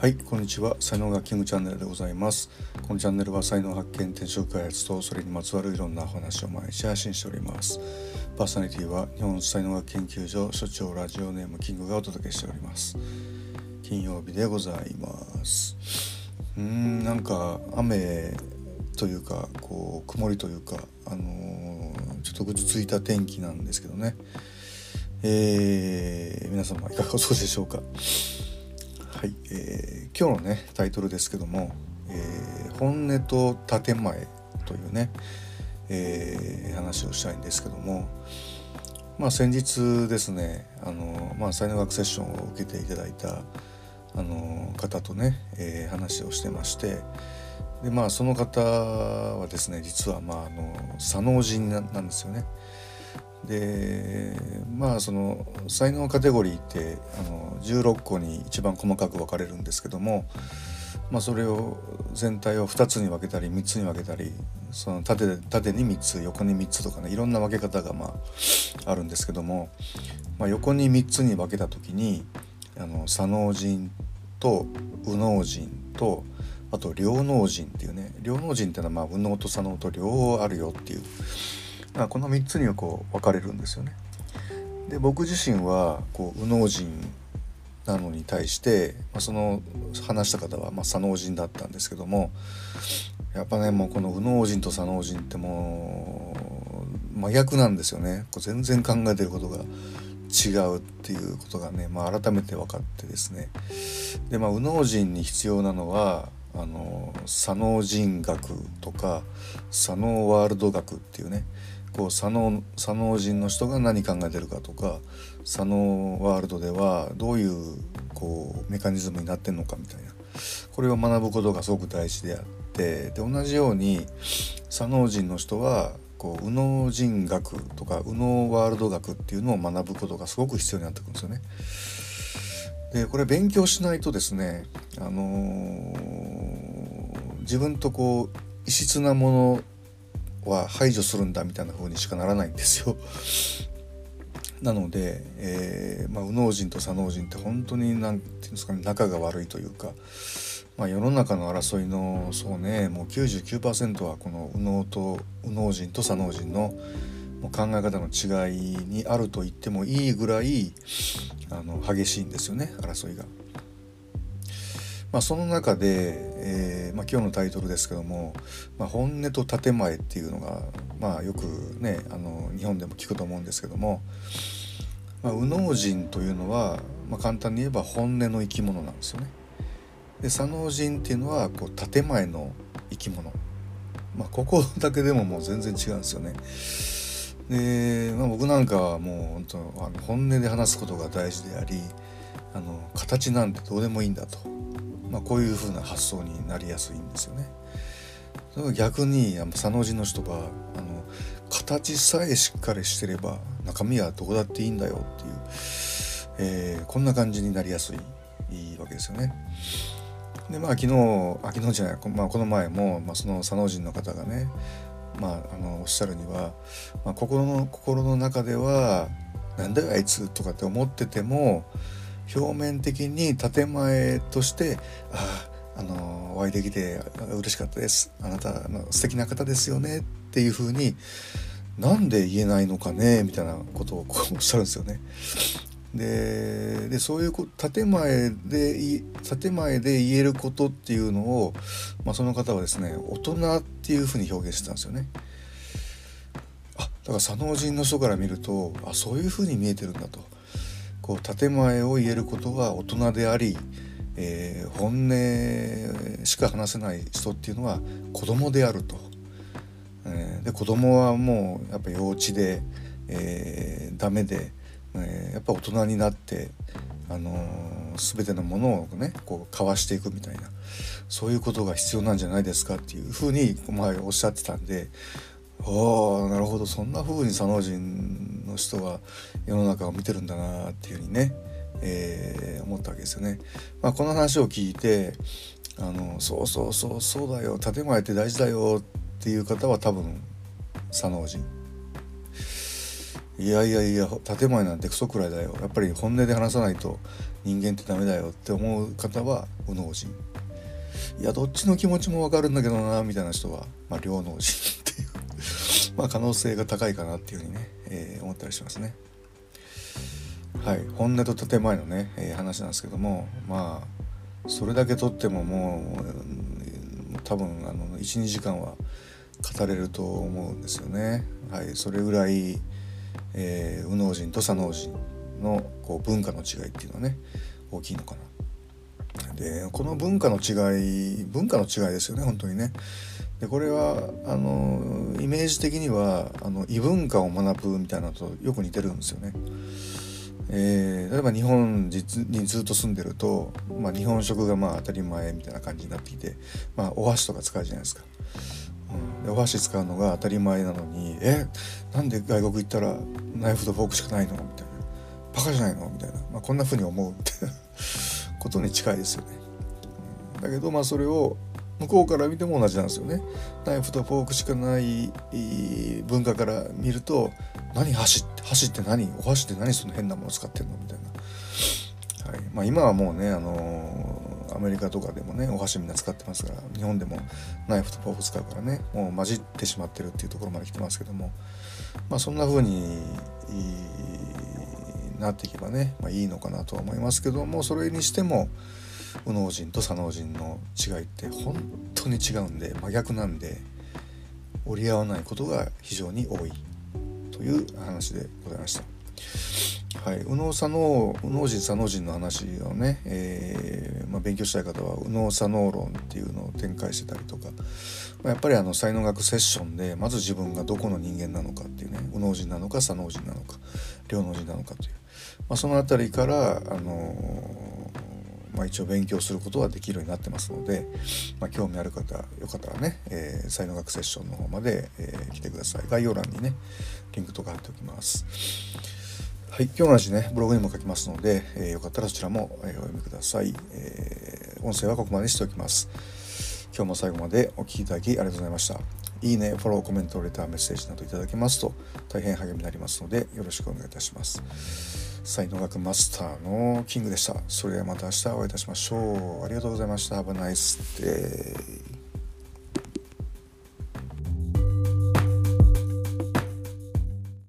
はいこんにちは。才能がキングチャンネルでございます。このチャンネルは才能発見転職開発とそれにまつわるいろんなお話を毎日配信しております。パーソナリティは日本才能学研究所所長ラジオネームキングがお届けしております。金曜日でございます。うーんなんか雨というかこう曇りというかあのー、ちょっとぐずついた天気なんですけどね。えー、皆様いかがお過ごしでしょうか？はい、えー、今日のねタイトルですけども「えー、本音と建前」というね、えー、話をしたいんですけどもまあ先日ですねあの、まあ、才能学セッションを受けていただいたあの方とね、えー、話をしてましてでまあその方はですね実はまああの左脳人なんですよね。でまあその才能カテゴリーってあの16個に一番細かく分かれるんですけども、まあ、それを全体を2つに分けたり3つに分けたりその縦縦に3つ横に3つとかねいろんな分け方がまああるんですけども、まあ、横に3つに分けた時にあの左脳人と右脳人とあと両脳人っていうね両脳人っていうのはまあ右脳と左脳と両方あるよっていうまあ、この3つにはこう分かれるんですよね。で僕自身はこう右脳人なのに対して、まあ、その話した方はまあ左脳人だったんですけどもやっぱねもうこの右脳人と左脳人ってもう真逆なんですよねこう全然考えてることが違うっていうことがね、まあ、改めて分かってですねでまあ右脳人に必要なのはあの左脳人学とか左脳ワールド学っていうねこう左脳左脳人の人が何考えてるかとか左脳ワールドではどういうこうメカニズムになってんのかみたいなこれを学ぶことがすごく大事であってで同じように左脳人の人はこう右脳人学とか右脳ワールド学っていうのを学ぶことがすごく必要になってくるんですよね。でこれ勉強しないとですね、あのー、自分とこう異質なものは排除するんだみたいな風にしかならないんですよ。なので、えーまあ、右脳人と左脳人って本当に何て言うんですかね仲が悪いというか、まあ、世の中の争いのそうねもう99%はこの右脳と右脳人と左脳人のもう考え方の違いにあると言ってもいいぐらいあの激しいんですよね争いが。まあ、その中で、えーまあ、今日のタイトルですけども「まあ、本音と建前」っていうのが、まあ、よくねあの日本でも聞くと思うんですけども、まあ、右脳人というのは、まあ、簡単に言えば本音の生き物なんですよね。で左脳人っていうのはこう建前の生き物。まあ、ここだけでももう全然違うんですよね。で、まあ、僕なんかはもう本当あの本音で話すことが大事でありあの形なんてどうでもいいんだと。まあ、こういうふうな発想になりやすいんですよね。逆に左脳人の人はあの形さえしっかりしてれば中身はどこだっていいんだよっていう、えー、こんな感じになりやすいいいわけですよね。でまあ昨日あ昨日じゃない、まあ、この前も、まあ、その左脳人の方がね、まあ、あのおっしゃるには、まあ、心の心の中では「なんだよあいつ」とかって思ってても表面的に建前として「ああのお会いできて嬉しかったですあなたの素敵な方ですよね」っていうふうになんで言えないのかねみたいなことをこうおっしゃるんですよね。ででそういう建前で建前で言えることっていうのを、まあ、その方はですね大人っていうふうに表現してたんですよね。あだから左脳人の人から見るとあそういうふうに見えてるんだと。こう建前を言えることは大人であり、えー、本音しか話せない人っていうのは子供であると。えー、で子供はもうやっぱ幼稚で、えー、ダメで、えー、やっぱ大人になって、あのー、全てのものをねこう交わしていくみたいなそういうことが必要なんじゃないですかっていうふうに前おっしゃってたんでああなるほどそんな風に左脳人の人は世の中を見てるんだなっていうふうにね、えー、思ったわけですよね。まあ、この話を聞いてあのそうそうそうそうだよ建前って大事だよっていう方は多分左脳人。いやいやいや建前なんてクソくらいだよやっぱり本音で話さないと人間ってダメだよって思う方は右脳人いやどっちの気持ちもわかるんだけどなみたいな人は、まあ、両脳人まあ可能性が高いかなっていうふうにね、えー、思ったりしますね。はい、本音と建前のね、えー、話なんですけどもまあそれだけとってももう多分あの12時間は語れると思うんですよね。はい、それぐらい、えー、右脳人と左脳人のこう文化の違いっていうのはね大きいのかな。でこの文化の違い文化の違いですよね本当にね。でこれはあのイメージ的にはあの異文化を学ぶみたいなのとよく似てるんですよね。えー、例えば日本にずっと住んでると、まあ、日本食がまあ当たり前みたいな感じになってきて、まあ、お箸とか使うじゃないですか。うん、でお箸使うのが当たり前なのに「えなんで外国行ったらナイフとフォークしかないの?」みたいな「バカじゃないの?」みたいな、まあ、こんな風に思うみたいなことに近いですよね。だけどまあそれを向こうから見ても同じなんですよね。ナイフとフォークしかない文化から見ると「何箸って箸って何お箸って何その変なもの使ってんの?」みたいな。はいまあ、今はもうね、あのー、アメリカとかでもねお箸みんな使ってますから日本でもナイフとフォーク使うからねもう混じってしまってるっていうところまで来てますけどもまあそんな風になっていけばね、まあ、いいのかなとは思いますけどもそれにしても右脳人と左脳人の違いって本当に違うんで真逆なんで折り合わないことが非常に多いという話でございました。はい、右脳左脳右脳人左脳人の話をね、えーまあ、勉強したい方は右脳左脳論っていうのを展開してたりとか、まあ、やっぱりあの才能学セッションでまず自分がどこの人間なのかっていうね右脳人なのか左脳人なのか両脳人なのかという、まあ、その辺りから、あのーまあ、一応勉強することはできるようになってますので、まあ、興味ある方よかったらね、えー、才能学セッションの方まで、えー、来てください。概要欄にねリンクとか貼っておきます。はい今日の話ねブログにも書きますので、えー、よかったらそちらも、えー、お読みください、えー、音声はここまでにしておきます。今日も最後までお聴きいただきありがとうございました。いいね、フォロー、コメント、レター、メッセージなどいただけますと大変励みになりますのでよろしくお願いいたします。才能学マスターのキングでした。それではまた明日お会いいたしましょう。ありがとうございました。Have a nice day.